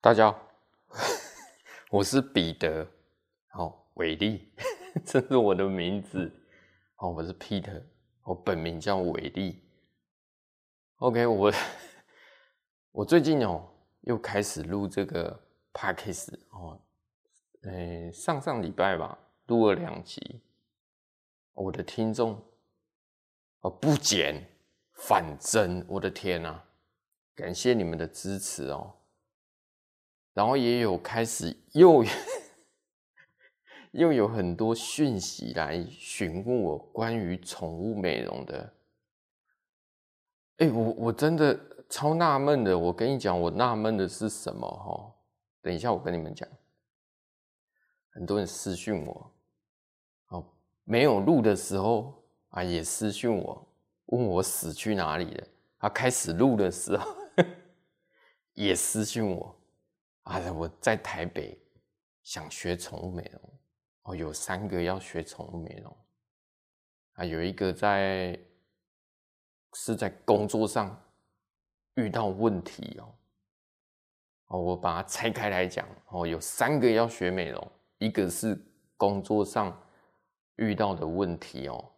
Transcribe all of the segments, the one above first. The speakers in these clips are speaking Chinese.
大家好，我是彼得，哦，伟力，这是我的名字，哦，我是 Peter，我本名叫伟力。OK，我 我最近哦又开始录这个 Podcast 哦，诶，上上礼拜吧录了两集，我的听众哦不减反增，我的天呐，感谢你们的支持哦。然后也有开始又 又有很多讯息来询问我关于宠物美容的，哎，我我真的超纳闷的。我跟你讲，我纳闷的是什么？哈，等一下我跟你们讲。很多人私讯我，哦，没有录的时候啊，也私讯我，问我死去哪里了。啊，开始录的时候 也私讯我。啊！我在台北想学宠物美容哦，有三个要学宠物美容啊，有一个在是在工作上遇到问题哦，哦，我把它拆开来讲哦，有三个要学美容，一个是工作上遇到的问题哦，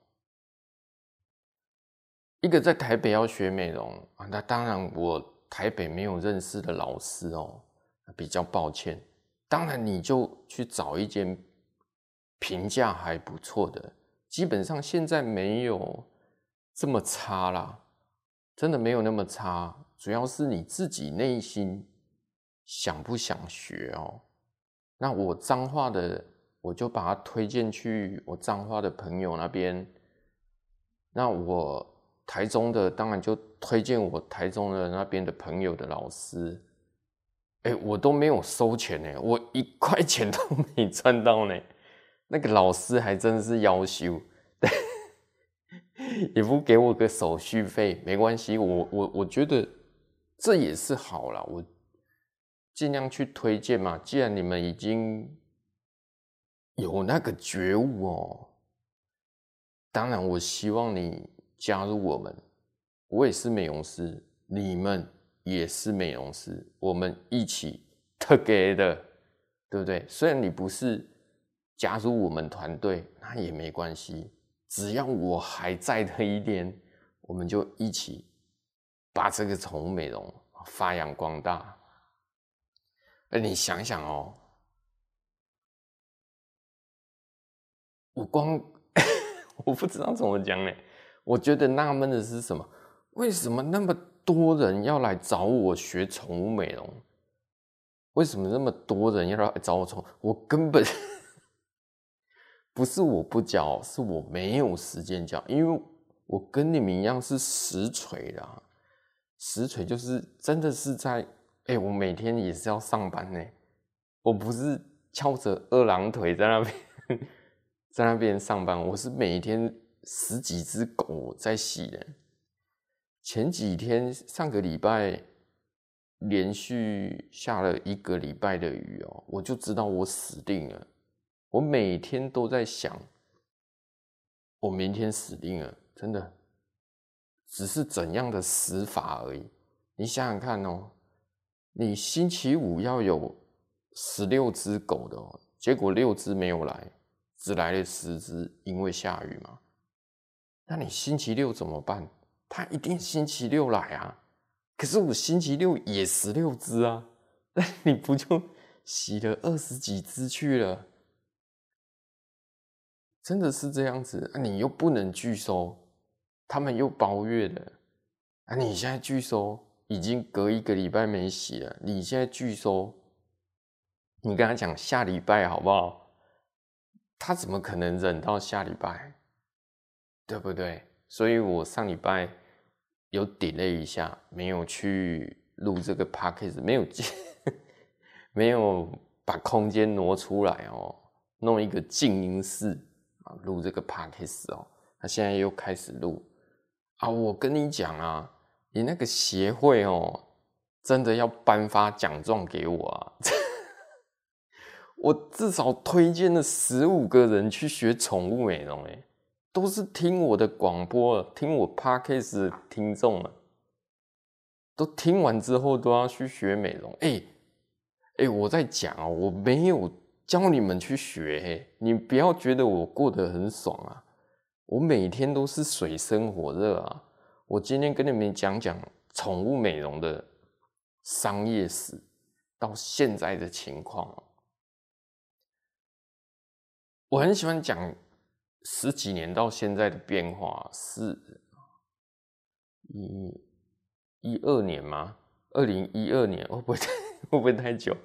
一个在台北要学美容啊，那当然我台北没有认识的老师哦。比较抱歉，当然你就去找一间评价还不错的，基本上现在没有这么差啦，真的没有那么差，主要是你自己内心想不想学哦。那我彰化的，我就把它推荐去我彰化的朋友那边，那我台中的当然就推荐我台中的那边的朋友的老师。哎，我都没有收钱呢，我一块钱都没赚到呢。那个老师还真是夭寿，也不给我个手续费，没关系，我我我觉得这也是好啦，我尽量去推荐嘛。既然你们已经有那个觉悟哦，当然我希望你加入我们，我也是美容师，你们。也是美容师，我们一起 together，对不对？虽然你不是加入我们团队，那也没关系，只要我还在的一天，我们就一起把这个宠物美容发扬光大。哎，你想想哦，我光 我不知道怎么讲呢。我觉得纳闷的是什么？为什么那么多人要来找我学宠物美容？为什么那么多人要来找我宠？我根本 不是我不教，是我没有时间教。因为我跟你们一样是实锤的，实锤就是真的是在哎、我每天也是要上班呢。我不是翘着二郎腿在那边 在那边上班，我是每天十几只狗在洗的。前几天上个礼拜连续下了一个礼拜的雨哦，我就知道我死定了。我每天都在想，我明天死定了，真的，只是怎样的死法而已。你想想看哦，你星期五要有十六只狗的哦，结果六只没有来，只来了十只，因为下雨嘛。那你星期六怎么办？他一定星期六来啊，可是我星期六也十六只啊，那 你不就洗了二十几只去了？真的是这样子啊？你又不能拒收，他们又包月的啊！你现在拒收，已经隔一个礼拜没洗了，你现在拒收，你跟他讲下礼拜好不好？他怎么可能忍到下礼拜？对不对？所以我上礼拜有 delay 一下，没有去录这个 podcast，没有进没有把空间挪出来哦，弄一个静音室啊，录这个 podcast 哦。他现在又开始录啊，我跟你讲啊，你那个协会哦，真的要颁发奖状给我啊！我至少推荐了十五个人去学宠物美容，哎。都是听我的广播，听我 podcast 的听众了，都听完之后都要去学美容。哎，哎，我在讲啊，我没有教你们去学，你不要觉得我过得很爽啊，我每天都是水深火热啊。我今天跟你们讲讲宠物美容的商业史到现在的情况。我很喜欢讲十几年到现在的变化，是一一二年吗？二零一二年会不会太会不会太久？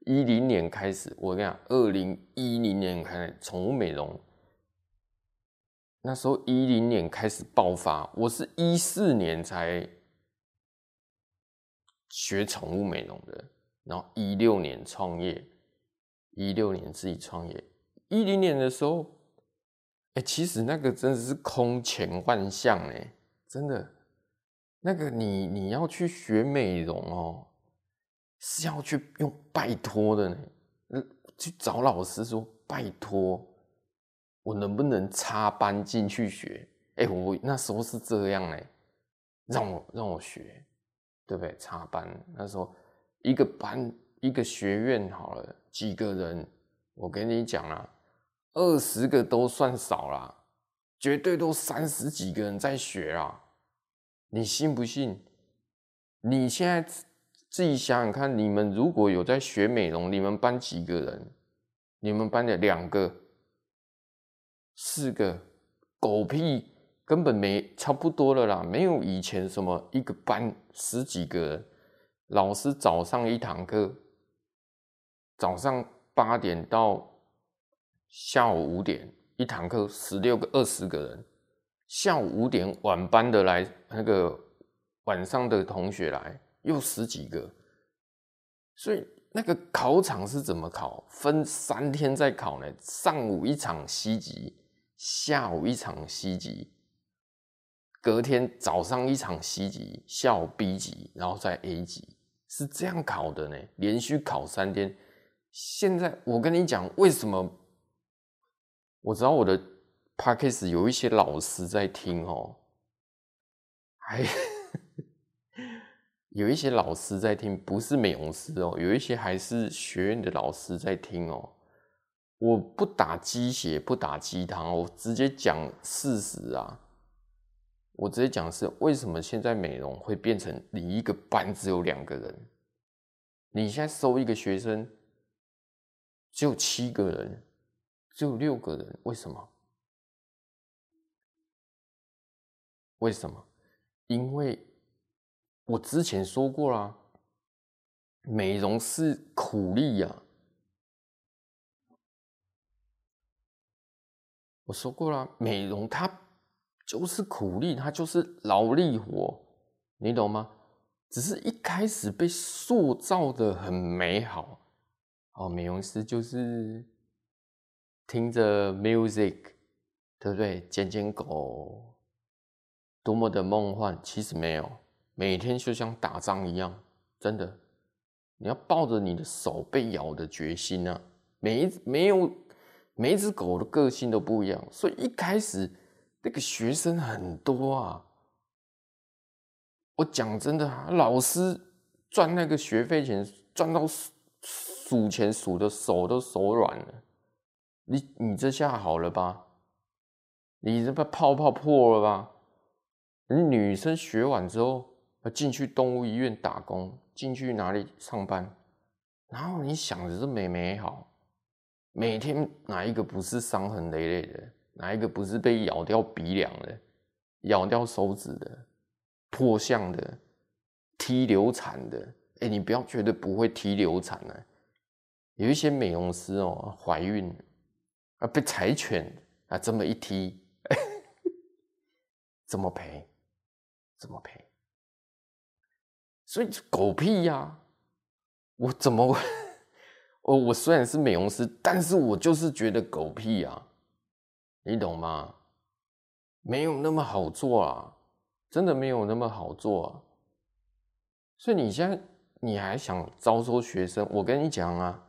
一零年开始，我跟你讲，二零一零年开始宠物美容，那时候一零年开始爆发，我是一四年才学宠物美容的，然后一六年创业，一六年自己创业。一零年的时候，哎、其实那个真的是空前万象哎，真的，那个你你要去学美容哦，是要去用拜托的呢，去找老师说拜托，我能不能插班进去学？哎、我那时候是这样哎，让我让我学，对不对？插班那时候一个班一个学院好了，几个人，我跟你讲啊。二十个都算少啦，绝对都三十几个人在学啊！你信不信？你现在自己想想看，你们如果有在学美容，你们班几个人？你们班的两个、四个，狗屁，根本没差不多了啦，没有以前什么一个班十几个人，老师早上一堂课，早上八点到。下午五点一堂课，十六个、二十个人。下午五点晚班的来，那个晚上的同学来又十几个。所以那个考场是怎么考？分三天在考呢？上午一场 C 级，下午一场 C 级，隔天早上一场 C 级，下午 B 级，然后再 A 级，是这样考的呢？连续考三天。现在我跟你讲，为什么？我知道我的 podcast 有一些老师在听哦，还有一些老师在听，不是美容师哦，有一些还是学院的老师在听哦。我不打鸡血，不打鸡汤，我直接讲事实啊。我直接讲是为什么现在美容会变成你一个班只有两个人，你现在收一个学生只有七个人。只有六个人，为什么？为什么？因为我之前说过啦，美容是苦力呀。我说过啦，美容它就是苦力，它就是劳力活，你懂吗？只是一开始被塑造的很美好，哦，美容师就是。听着 music，对不对？捡捡狗，多么的梦幻。其实没有，每天就像打仗一样，真的。你要抱着你的手被咬的决心啊！每一没有每一只狗的个性都不一样，所以一开始那个学生很多啊。我讲真的，老师赚那个学费钱，赚到数钱数的手都手软了。你你这下好了吧？你这把泡泡破了吧？你女生学完之后要，进去动物医院打工，进去哪里上班？然后你想着这美美好，每天哪一个不是伤痕累累的？哪一个不是被咬掉鼻梁的、咬掉手指的、破相的、踢流产的？哎、你不要觉得不会踢流产呢、有一些美容师哦，怀孕。啊！被柴犬啊这么一踢，怎么赔？怎么赔？所以狗屁呀、我怎么？我我虽然是美容师，但是我就是觉得狗屁啊！你懂吗？没有那么好做啊，真的没有那么好做啊！所以你现在你还想招收学生？我跟你讲啊！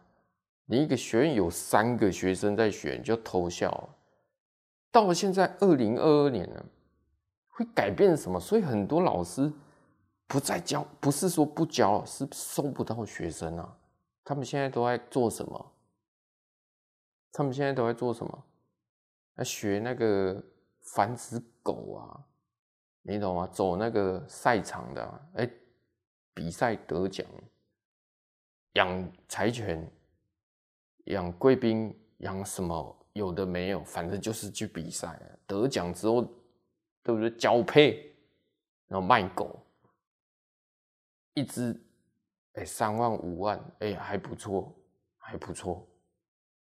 你一个学院有三个学生在选，就偷笑。到了现在二零二二年了，会改变什么？所以很多老师不再教，不是说不教，是收不到学生啊。他们现在都在做什么？他们现在都在做什么？在学那个繁殖狗啊，你懂吗？走那个赛场的、啊，哎、比赛得奖，养柴犬，养贵宾，养什么？有的没有，反正就是去比赛，得奖之后，对不对？交配，然后卖狗，一只，哎、三万五万，哎、欸，还不错，还不错。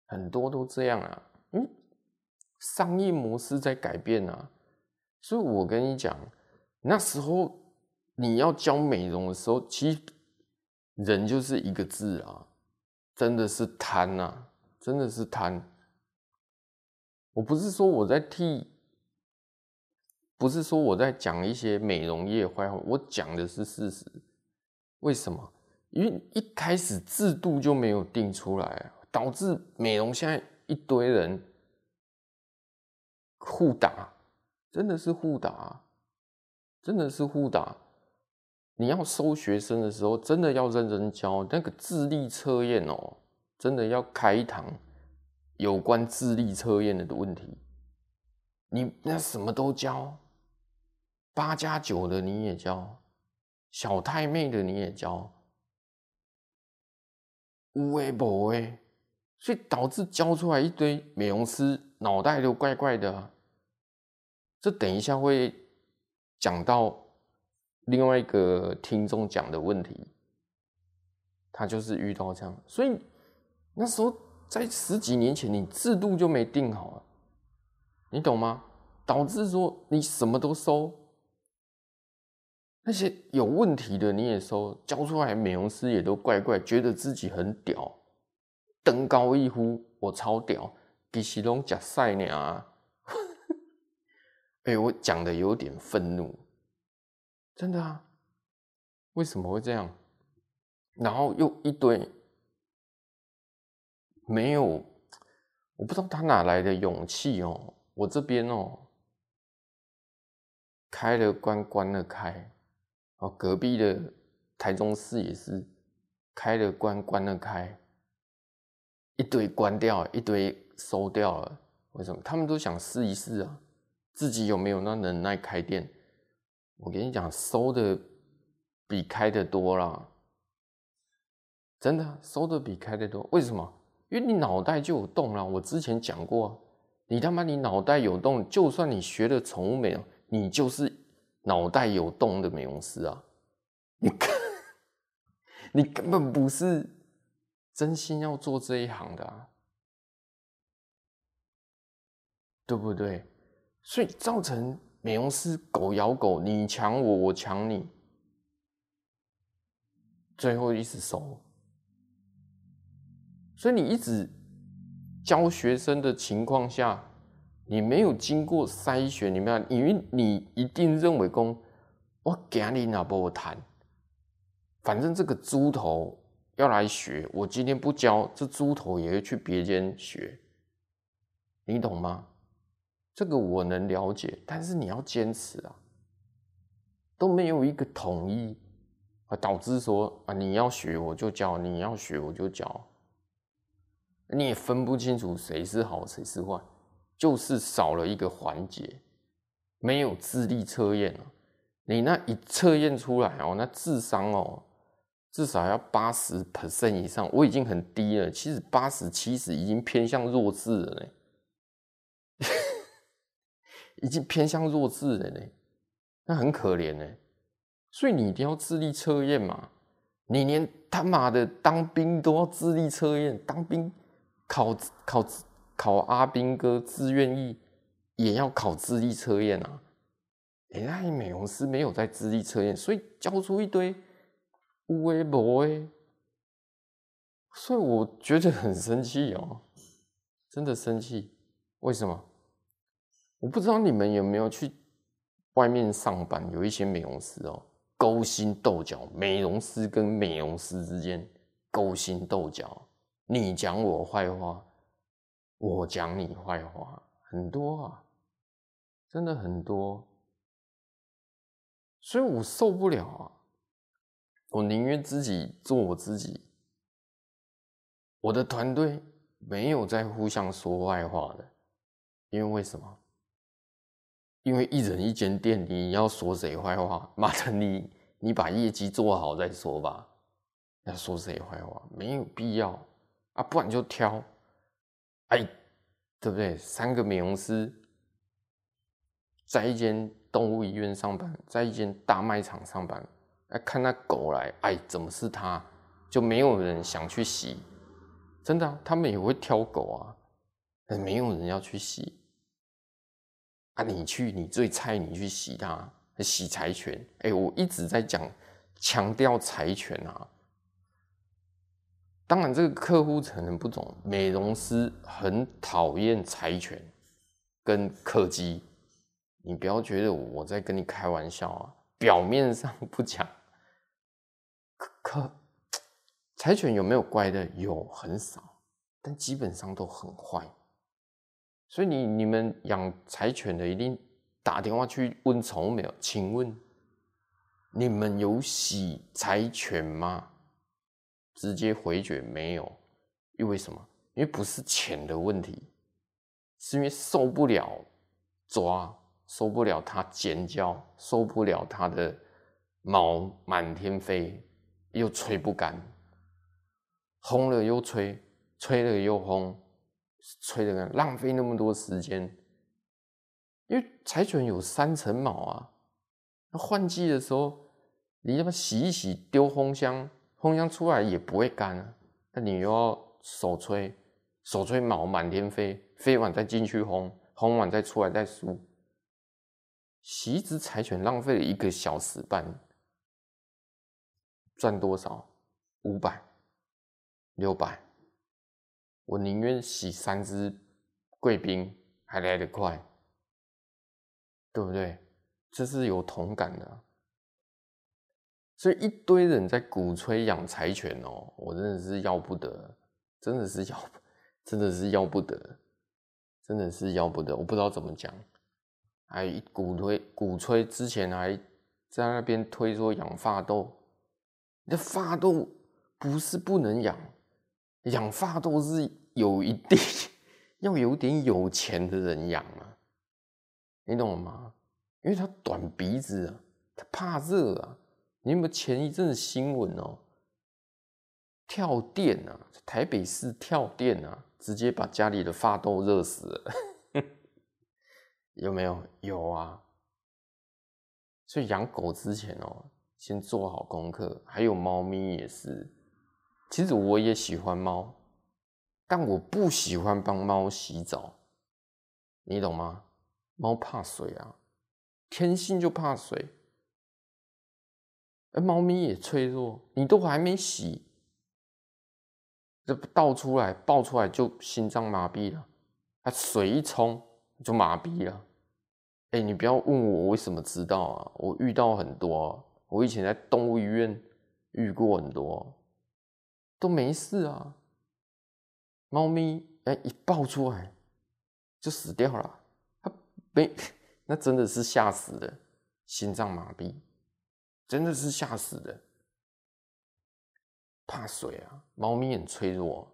很多都这样啊，嗯，商业模式在改变啊，所以我跟你讲，那时候你要教美容的时候，其实人就是一个字啊，真的是贪啊，真的是贪。我不是说我在替，不是说我在讲一些美容业坏话，我讲的是事实。为什么？因为一开始制度就没有定出来。导致美容现在一堆人互打，真的是互打，真的是互打。你要收学生的时候，真的要认真教那个智力测验哦，真的要开一堂有关智力测验的问题。你那什么都教，八加九的你也教，小太妹的你也教，有的没的。所以导致教出来一堆美容师脑袋都怪怪的啊，这等一下会讲到另外一个听众讲的问题，他就是遇到这样，所以那时候在十几年前，你制度就没定好啊，你懂吗？导致说你什么都收，那些有问题的你也收，教出来美容师也都怪怪，觉得自己很屌。登高一呼，我超屌，其实拢假赛呢啊！哎，我讲的有点愤怒，真的啊？为什么会这样？然后又一堆没有，我不知道他哪来的勇气哦。我这边哦，开了关，关了开，哦，隔壁的台中市也是开了关，关了开。一堆关掉，一堆收掉了，为什么？他们都想试一试啊，自己有没有那能耐开店？我跟你讲，收的比开的多啦，真的收的比开的多。为什么？因为你脑袋就有洞了。我之前讲过，你他妈你脑袋有洞，就算你学了宠物美容，你就是脑袋有洞的美容师啊！你根你根本不是。真心要做这一行的啊，对不对？所以造成美容师狗咬狗，你抢我，我抢你，最后一直收。所以你一直教学生的情况下，你没有经过筛选，你没有，因为你一定认为说，我给你那波谈，反正这个猪头。要来学，我今天不教，这猪头也会去别间学，你懂吗？这个我能了解，但是你要坚持啊，都没有一个统一啊，导致说啊，你要学我就教，你要学我就教，你也分不清楚谁是好谁是坏，就是少了一个环节，没有智力测验啊，你那一测验出来哦，那智商哦。至少要八十 percent 以上，我已经很低了。其实八十七十已经偏向弱智了呢，已经偏向弱智了呢，那很可怜呢。所以你一定要智力测验嘛，你连他妈的当兵都要智力测验，当兵考考考阿兵哥志愿役也要考智力测验啊。哎，那你美容师没有在智力测验，所以教出一堆。有诶无诶，所以我觉得很生气哦，真的生气。为什么？我不知道你们有没有去外面上班，有一些美容师哦，勾心斗角，美容师跟美容师之间勾心斗角，你讲我坏话，我讲你坏话，很多啊，真的很多，所以我受不了啊。我宁愿自己做我自己，我的团队没有在互相说坏话的，因为为什么？因为一人一间店，你要说谁坏话？妈的你，你把业绩做好再说吧。要说谁坏话？没有必要啊，不然就挑。哎，对不对？三个美容师在一间动物医院上班，在一间大卖场上班。哎，看那狗来，哎，怎么是他？就没有人想去洗。真的啊，他们也会挑狗啊，没有人要去洗。啊，你去，你最菜，你去洗它，洗柴犬。哎，我一直在讲，强调柴犬啊。当然，这个客户可能不懂，美容师很讨厌柴犬跟柯基。你不要觉得我在跟你开玩笑啊，表面上不讲。可可，柴犬有没有乖的？有，很少，但基本上都很坏。所以你你们养柴犬的一定打电话去问宠物没有？请问你们有洗柴犬吗？直接回绝没有，因为什么？因为不是钱的问题，是因为受不了抓，受不了它尖叫，受不了它的毛满天飞，又吹不干，烘了又吹，吹了又烘。吹的干，浪费那么多时间，因为柴犬有三层毛啊。那换季的时候，你要不洗一洗，丢烘箱，烘箱出来也不会干啊。那你又要手吹，手吹毛满天飞，飞完再进去烘，烘完再出来再梳。洗一只柴犬浪费了一个小时半，赚多少？五百，六百。我宁愿洗三只贵宾还来得快，对不对？这是有同感的。所以一堆人在鼓吹养柴犬哦，我真的是要不得，真的是要，真的是要不得，真的是要不得。我不知道怎么讲，还鼓吹鼓吹，之前还在那边推说养法斗，那发豆不是不能养。养法斗是有一定要有点有钱的人养啊，你懂吗？因为他短鼻子啊，他怕热啊。你有没有前一阵子新闻哦？跳电啊，台北市跳电啊，直接把家里的法斗热死了。有没有？有啊。所以养狗之前哦，先做好功课。还有猫咪也是。其实我也喜欢猫，但我不喜欢帮猫洗澡，你懂吗？猫怕水啊，天性就怕水。而猫咪也脆弱，你都还没洗，这倒出来、爆出来就心脏麻痹了。它水一冲就麻痹了。哎，你不要问我，我为什么知道啊？我遇到很多，我以前在动物医院遇过很多。都没事啊，猫咪哎一爆出来就死掉了，它没 那真的是吓死的，心脏麻痹，真的是吓死的，怕水啊，猫咪很脆弱，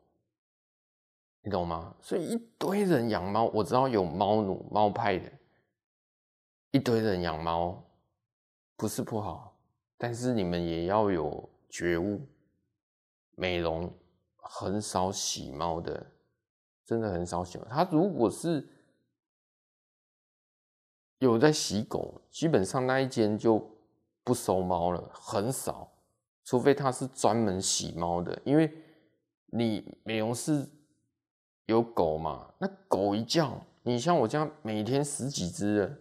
你懂吗？所以一堆人养猫，我知道有猫奴、猫派的，一堆人养猫不是不好，但是你们也要有觉悟。美容很少洗猫的，真的很少洗猫。他如果是有在洗狗，基本上那一间就不收猫了，很少。除非他是专门洗猫的，因为你美容室有狗嘛，那狗一叫，你像我这样每天十几只的，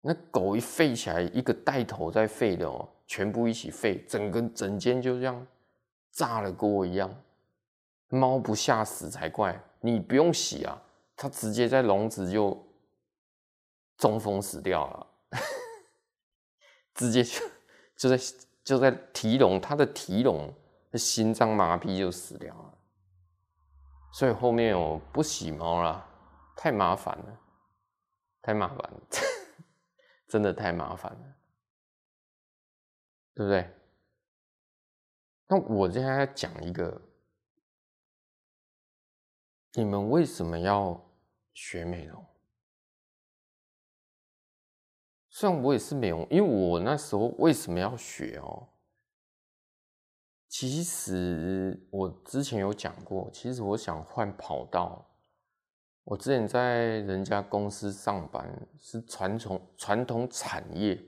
那狗一吠起来，一个带头在吠的哦，全部一起吠，整个整间就这样。炸了锅一样，猫不吓死才怪！你不用洗啊，它直接在笼子就中风死掉了，直接就就在就在提笼，它的提笼心脏麻痹就死掉了。所以后面我不洗猫了，太麻烦了，太麻烦了，真的太麻烦了，对不对？那我现在讲一个你们为什么要学美容？虽然我也是美容，因为我那时候为什么要学哦？其实我之前有讲过，其实我想换跑道。我之前在人家公司上班，是传统传统产业，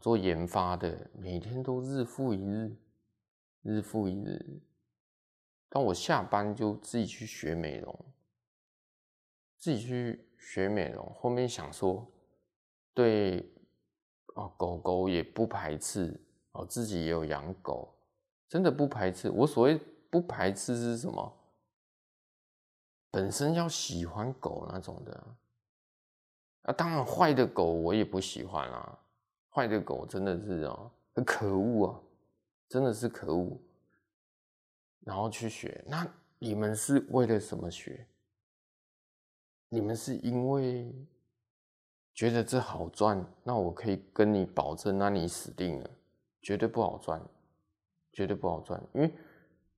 做研发的，每天都日复一日，日复一日。当我下班就自己去学美容，自己去学美容，后面想说，对，狗狗也不排斥，哦，自己也有养狗。真的不排斥，我所谓不排斥是什么？本身要喜欢狗那种的啊，当然坏的狗我也不喜欢啊，坏的狗真的是哦，很可恶啊，真的是可恶。然后去学，那你们是为了什么学？你们是因为觉得这好赚？那我可以跟你保证，那你死定了，绝对不好赚。绝对不好赚，因为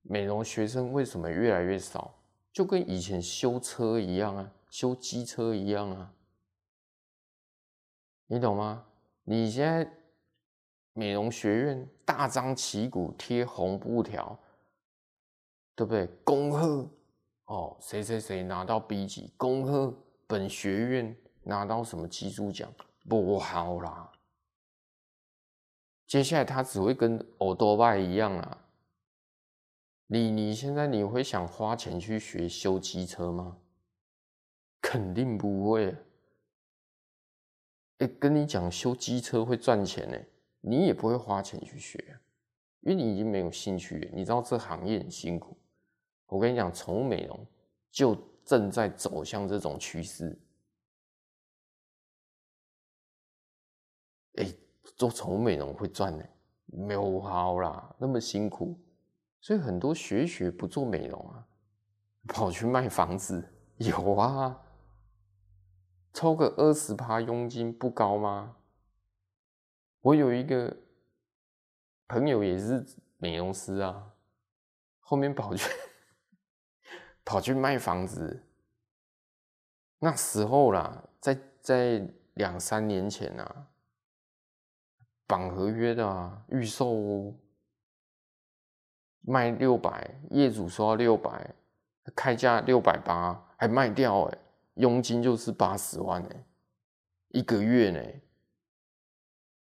美容学生为什么越来越少？就跟以前修车一样啊，修机车一样啊，你懂吗？你现在美容学院大张旗鼓贴红布条，对不对？恭贺哦，谁谁谁拿到 B 级，恭贺本学院拿到什么技术奖，不好啦。接下来他只会跟欧多拜一样啊！你你现在你会想花钱去学修机车吗？肯定不会。哎、跟你讲修机车会赚钱呢，你也不会花钱去学，因为你已经没有兴趣。你知道这行业很辛苦。我跟你讲，宠物美容就正在走向这种趋势。哎、做宠物美容会赚呢？没有好啦，那么辛苦，所以很多学学不做美容啊，跑去卖房子，有啊，抽个二十趴佣金不高吗？我有一个朋友也是美容师啊，后面跑去跑去卖房子，那时候啦，在在两三年前啊。绑合约的啊，预售哦，卖六百，业主说要六百，开价六百八，还卖掉哎，佣金就是八十万哎，一个月呢？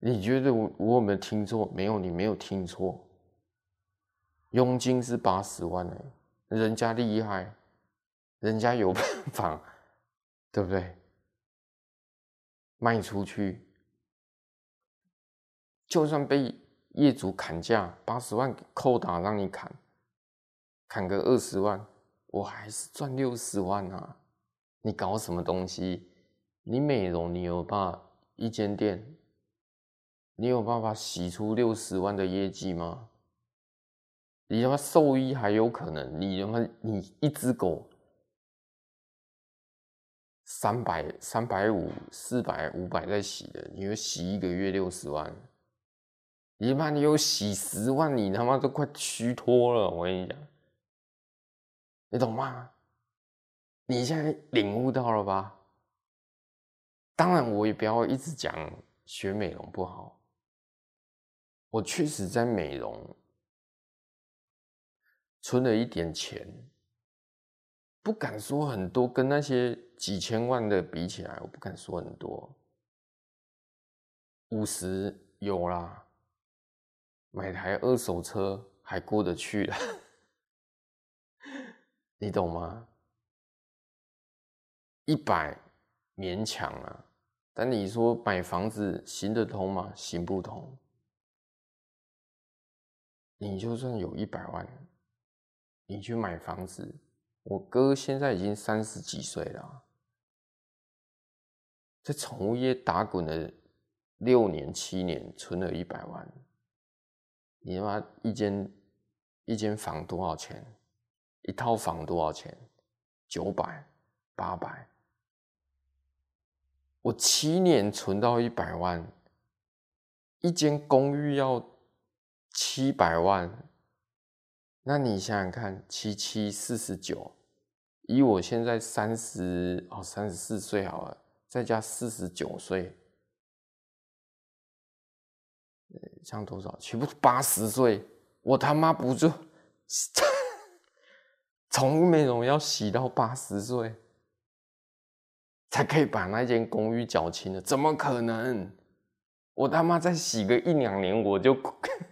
你觉得我我有没有听错？没有，你没有听错，佣金是八十万哎，人家厉害，人家有办法，对不对？卖出去。就算被业主砍价，八十万扣打让你砍，砍个二十万，我还是赚六十万啊！你搞什么东西？你美容，你有办法一间店，你有办法洗出六十万的业绩吗？你他妈兽医还有可能，你他妈你一只狗三百、三百五、四百、五百在洗的，你会洗一个月六十万？你妈，你有洗十万，你他妈都快虚脱了！我跟你讲，你懂吗？你现在领悟到了吧？当然，我也不要一直讲学美容不好。我确实在美容存了一点钱，不敢说很多，跟那些几千万的比起来，我不敢说很多，五十有啦。买台二手车还过得去了，你懂吗？一百勉强啊，但你说买房子行得通吗？行不通。你就算有一百万，你去买房子，我哥现在已经三十几岁了，在宠物业打滚了六年七年，存了一百万。你他妈一间一间房多少钱？一套房多少钱？九百、八百。我七年存到一百万，一间公寓要七百万。那你想想看，七七四十九，以我现在三十哦三十四岁好了，再加四十九岁，像多少？岂不是八十岁？我他妈不就从美容要洗到八十岁，才可以把那间公寓缴清的？怎么可能？我他妈再洗个一两年我就，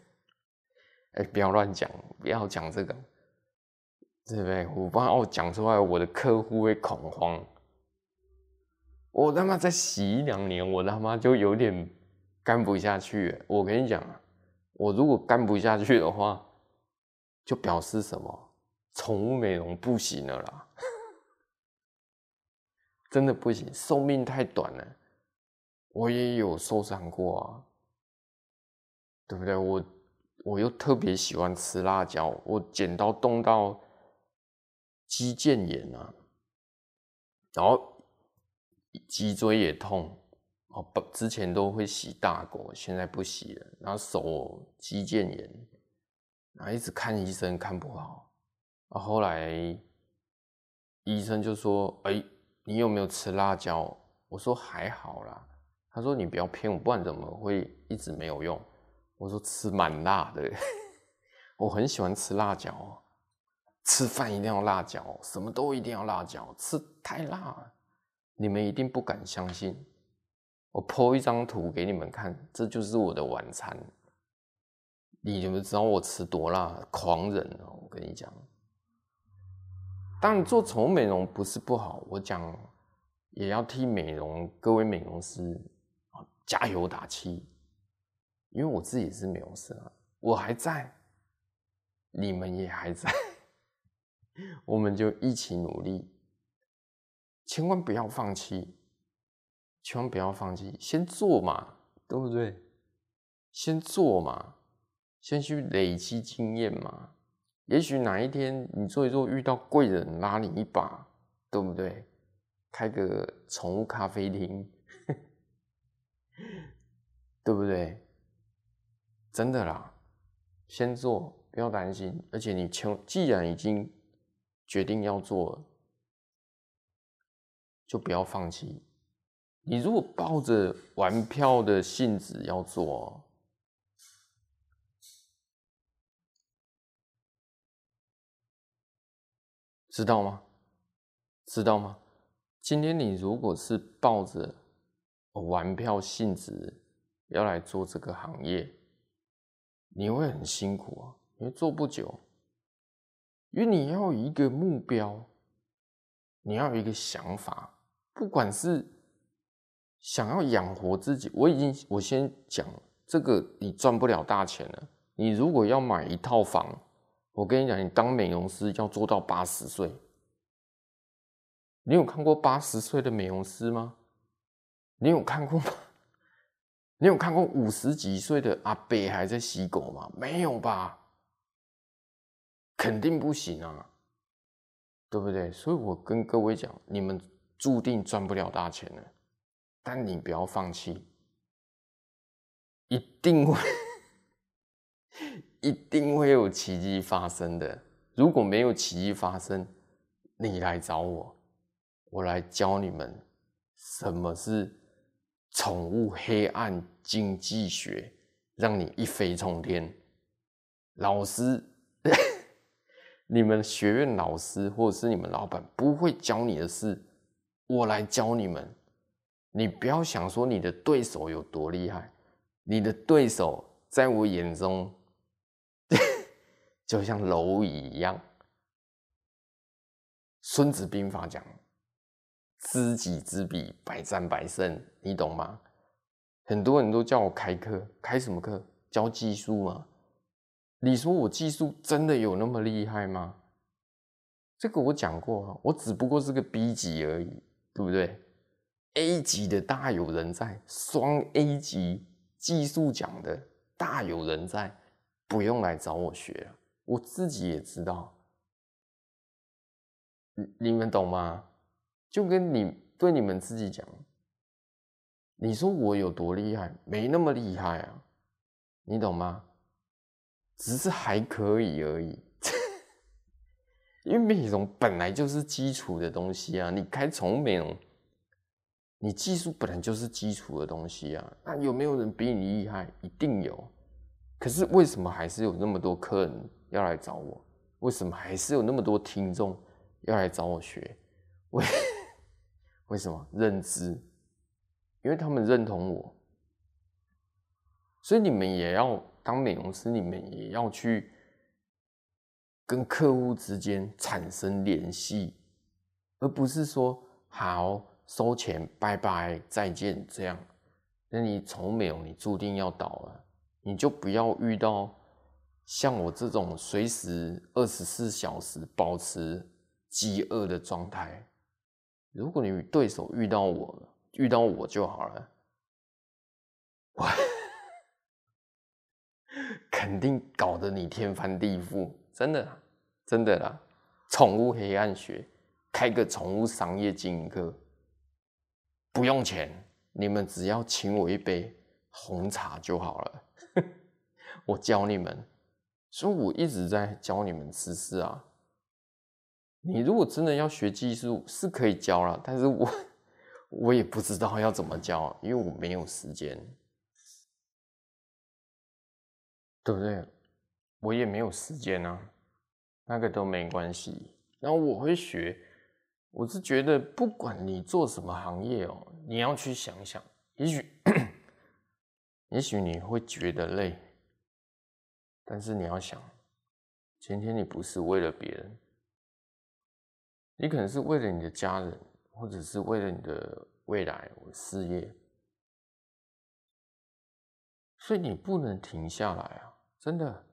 哎、不要乱讲，不要讲这个，对不对？我怕我讲出来，我的客户会恐慌。我他妈再洗一两年，我他妈就有点干不下去。我跟你讲，我如果干不下去的话，就表示什么？宠物美容不行了啦，真的不行，寿命太短了。我也有受伤过啊，对不对？我我又特别喜欢吃辣椒，我剪刀动到肌腱炎啊，然后脊椎也痛哦。不，之前都会洗大狗，现在不洗了。然后手肌腱炎，然后一直看医生看不好，啊后后来医生就说：“哎，你有没有吃辣椒？”我说：“还好啦。”他说：“你不要骗我，不然怎么会一直没有用？”我说：“吃蛮辣的，我很喜欢吃辣椒，吃饭一定要辣椒，什么都一定要辣椒，吃太辣，你们一定不敢相信。我 po 一张图给你们看，这就是我的晚餐。你们知道我吃多辣？狂人哦！我跟你讲，当然做宠物美容不是不好，我讲也要替美容各位美容师。”加油打气，因为我自己是美容师啊，我还在，你们也还在，我们就一起努力，千万不要放弃，千万不要放弃，先做嘛，对不对？先做嘛，先去累积经验嘛，也许哪一天你做一做遇到贵人拉你一把，对不对？开个宠物咖啡厅。对不对？真的啦，先做，不要担心。而且你既然已经决定要做，就不要放弃。你如果抱着玩票的性质要做，知道吗？知道吗？今天你如果是抱着玩票性质要来做这个行业，你会很辛苦啊，因为做不久，因为你要有一个目标，你要有一个想法，不管是想要养活自己，我已经我先讲这个，你赚不了大钱了。你如果要买一套房，我跟你讲，你当美容师要做到八十岁，你有看过八十岁的美容师吗？你有看过吗？你有看过五十几岁的阿伯还在洗狗吗？没有吧？肯定不行啊，对不对？所以我跟各位讲，你们注定赚不了大钱了，但你不要放弃，一定会，一定会有奇迹发生的。如果没有奇迹发生，你来找我，我来教你们什么是。宠物黑暗经济学，让你一飞冲天。老师，你们学院老师或者是你们老板不会教你的事，我来教你们。你不要想说你的对手有多厉害，你的对手在我眼中 就像蝼蚁一样。孙子兵法讲。知己知彼，百战百胜，你懂吗？很多人都叫我开课，开什么课？教技术吗？你说我技术真的有那么厉害吗？这个我讲过啊，我只不过是个 B 级而已，对不对？A 级的大有人在，双 A 级技术讲的大有人在，不用来找我学了，我自己也知道。你你们懂吗？就跟你对你们自己讲，你说我有多厉害？没那么厉害啊，你懂吗？只是还可以而已。因为美容本来就是基础的东西啊，你开宠物美容，你技术本来就是基础的东西啊。那有没有人比你厉害？一定有。可是为什么还是有那么多客人要来找我？为什么还是有那么多听众要来找我学？为 为什么？认知，因为他们认同我。所以你们也要当美容师，你们也要去。跟客户之间产生联系，而不是说好收钱，拜拜，再见这样。那你从美容，你注定要倒了。你就不要遇到像我这种随时二十四小时保持饥饿的状态。如果你对手遇到我，遇到我就好了，我 肯定搞得你天翻地覆。真的，真的啦！宠物黑暗学，开个宠物商业经营课，不用钱，你们只要请我一杯红茶就好了。我教你们，所以我一直在教你们知识啊。你如果真的要学技术，是可以教了，但是我 我也不知道要怎么教，因为我没有时间，对不对？我也没有时间啊，那个都没关系。然后我会学，我是觉得不管你做什么行业哦，你要去想想，也许，也许你会觉得累，但是你要想，今天你不是为了别人，你可能是为了你的家人，或者是为了你的未来事业，所以你不能停下来啊，真的。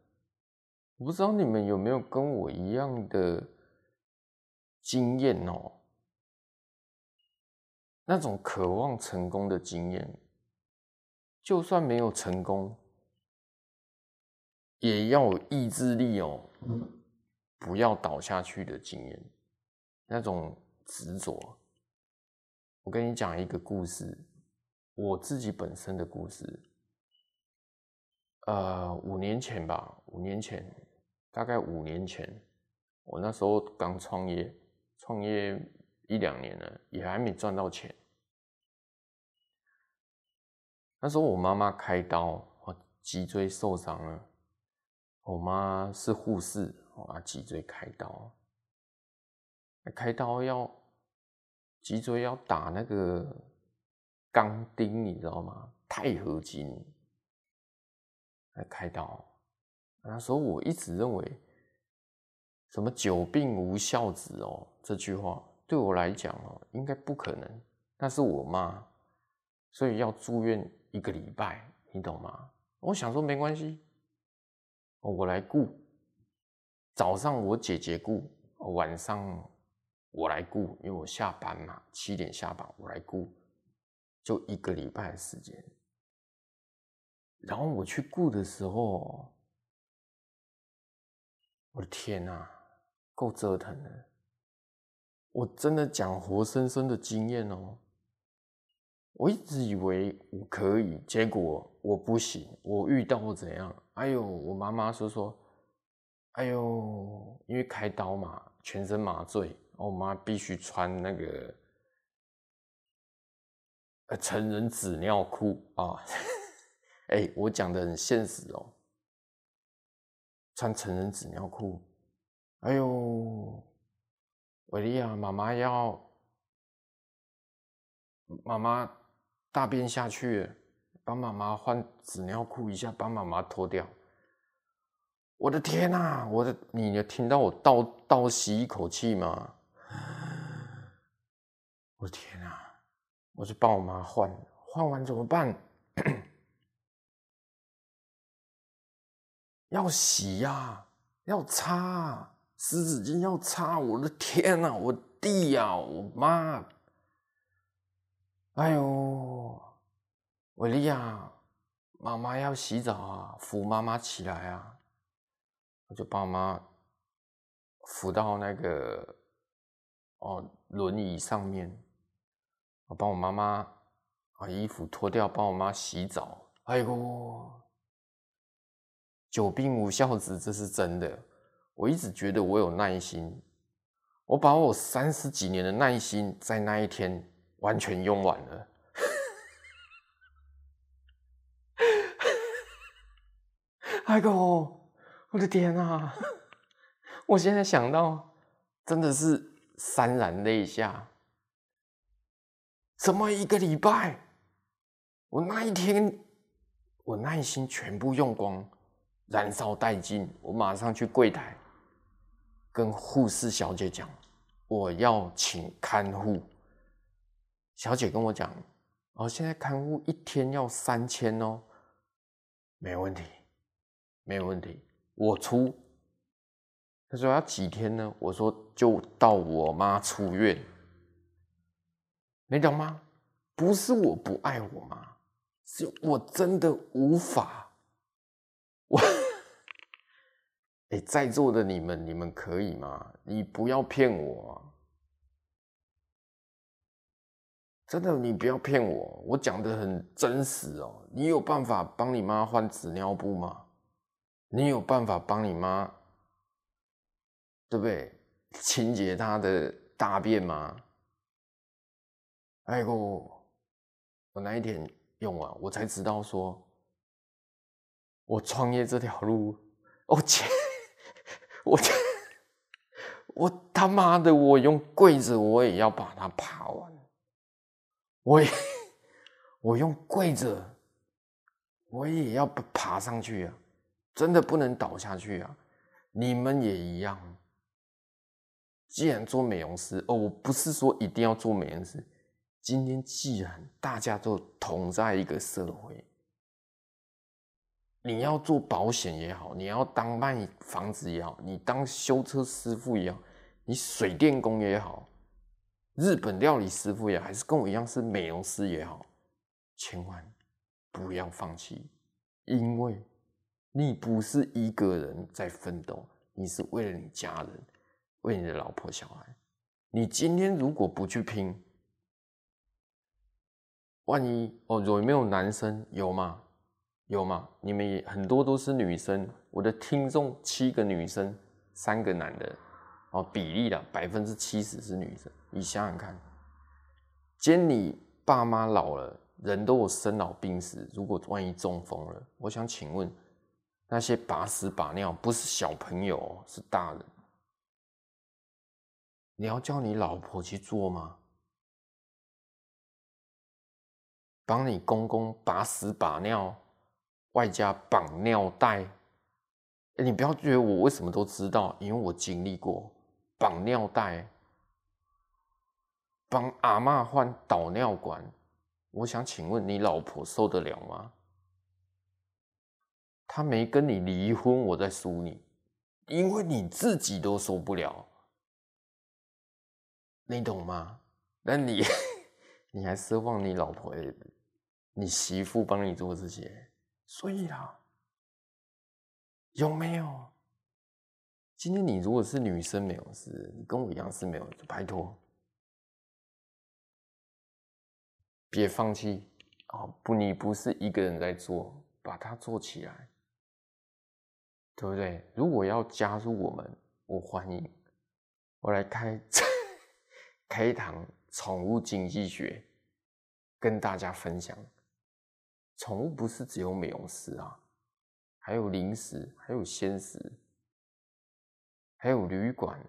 我不知道你们有没有跟我一样的经验哦，那种渴望成功的经验，就算没有成功，也要有意志力哦，不要倒下去的经验，那种执着。我跟你讲一个故事，我自己本身的故事。呃，五年前吧，五年前，大概五年前，我那时候刚创业，创业一两年了，也还没赚到钱。那时候我妈妈开刀，我脊椎受伤了。我妈是护士，啊，脊椎开刀，开刀要脊椎要打那个钢钉，你知道吗？钛合金。来开刀，那时候我一直认为，什么“久病无孝子”哦，这句话对我来讲哦，应该不可能。但是我妈，所以要住院一个礼拜，你懂吗？我想说没关系，我来顾。早上我姐姐顾，晚上我来顾，因为我下班嘛，七点下班，我来顾，就一个礼拜的时间。然后我去顾的时候，我的天哪，够折腾的！我真的讲活生生的经验哦。我一直以为我可以，结果我不行。我遇到怎样？哎呦，我妈妈说说，哎呦，因为开刀嘛，全身麻醉，我妈必须穿那个呃成人纸尿裤啊。哎、我讲的很现实哦，穿成人纸尿裤。哎呦，维利亚，妈妈要，妈妈大便下去，帮妈妈换纸尿裤一下，帮妈妈脱掉。我的天呐、啊，我的，你有听到我倒倒吸一口气吗？我的天、啊，我去帮我妈换，换完怎么办？要洗呀、要擦、湿纸巾要擦。我的天呐、啊，我弟呀、啊，我妈，哎呦，维利亚，妈妈要洗澡啊，扶妈妈起来啊。我就把妈扶到那个哦轮椅上面，我帮我妈妈把衣服脱掉，帮我妈洗澡。哎呦。久病无孝子，这是真的。我一直觉得我有耐心，我把我三十几年的耐心在那一天完全用完了。哎呦，我的天啊！我现在想到，真的是潸然泪下。怎么一个礼拜？我那一天，我耐心全部用光，燃烧殆尽。我马上去柜台，跟护士小姐讲，我要请看护。小姐跟我讲，哦，现在看护一天要三千哦，没问题。没问题，我出。他说要几天呢？我说就到我妈出院。你懂吗？不是我不爱我妈，是我真的无法。我，哎，在座的你们，你们可以吗？你不要骗我啊！真的，你不要骗我，我讲得很真实哦。你有办法帮你妈换纸尿布吗？你有办法帮你妈，对不对？清洁她的大便吗？哎呦，我那一天用完，我才知道说，我创业这条路，我切，我切，我他妈的，我用跪着我也要把它爬完，我也，我用跪着，我也要爬上去啊！真的不能倒下去啊！你们也一样。既然做美容师哦，我不是说一定要做美容师。今天既然大家都同在一个社会，你要做保险也好，你要当卖房子也好，你当修车师傅也好，你水电工也好，日本料理师傅也好，还是跟我一样是美容师也好，千万不要放弃，因为。你不是一个人在奋斗，你是为了你家人，为你的老婆小孩。你今天如果不去拼，万一哦，有没有男生？有吗？有吗？你们也很多都是女生。我的听众七个女生，三个男的，哦，比例啦，百分之七十是女生。你想想看，今天你爸妈老了，人都有生老病死，如果万一中风了，我想请问。那些把屎把尿不是小朋友，是大人。你要叫你老婆去做吗？帮你公公把屎把尿，外加绑尿袋。欸，你不要觉得我为什么都知道，因为我经历过绑尿袋，帮阿嬷换导尿管。我想请问你老婆受得了吗？他没跟你离婚，我在输你，因为你自己都受不了，你懂吗？那你，你还奢望你老婆、你媳妇帮你做这些，所以啦，有没有？今天你如果是女生没有事，你跟我一样是没有，就拜托，别放弃哦！不，你不是一个人在做，把它做起来。对不对？如果要加入我们，我欢迎。我来开 开一堂宠物经济学，跟大家分享。宠物不是只有美容师啊，还有零食，还有鲜食，还有旅馆，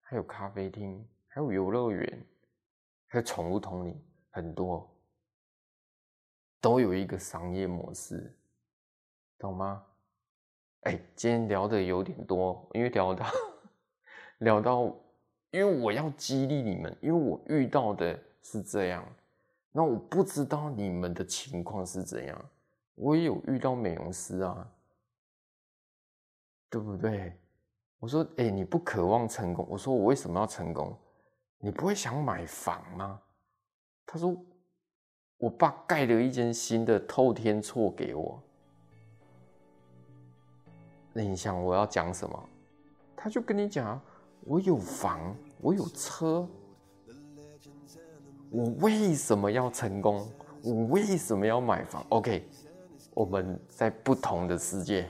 还有咖啡厅，还有游乐园，还有宠物通灵，很多都有一个商业模式，懂吗？哎，今天聊的有点多，因为聊到 聊到，因为我要激励你们，因为我遇到的是这样，那我不知道你们的情况是怎样，我也有遇到美容师啊，对不对？我说，哎，你不渴望成功？我说，我为什么要成功？你不会想买房吗？他说，我爸盖了一间新的透天厝给我。那你想我要讲什么？他就跟你讲，我有房，我有车，我为什么要成功？我为什么要买房？OK，我们在不同的世界，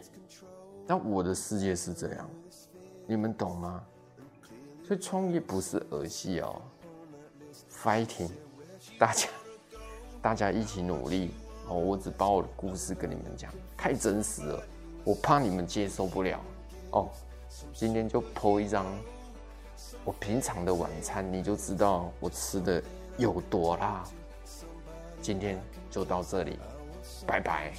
那我的世界是这样，你们懂吗？所以创业不是儿戏哦，fighting，大家大家一起努力哦。我只把我的故事跟你们讲，太真实了，我怕你们接受不了哦。今天就剖一张我平常的晚餐，你就知道我吃的有多辣。今天就到这里，拜拜。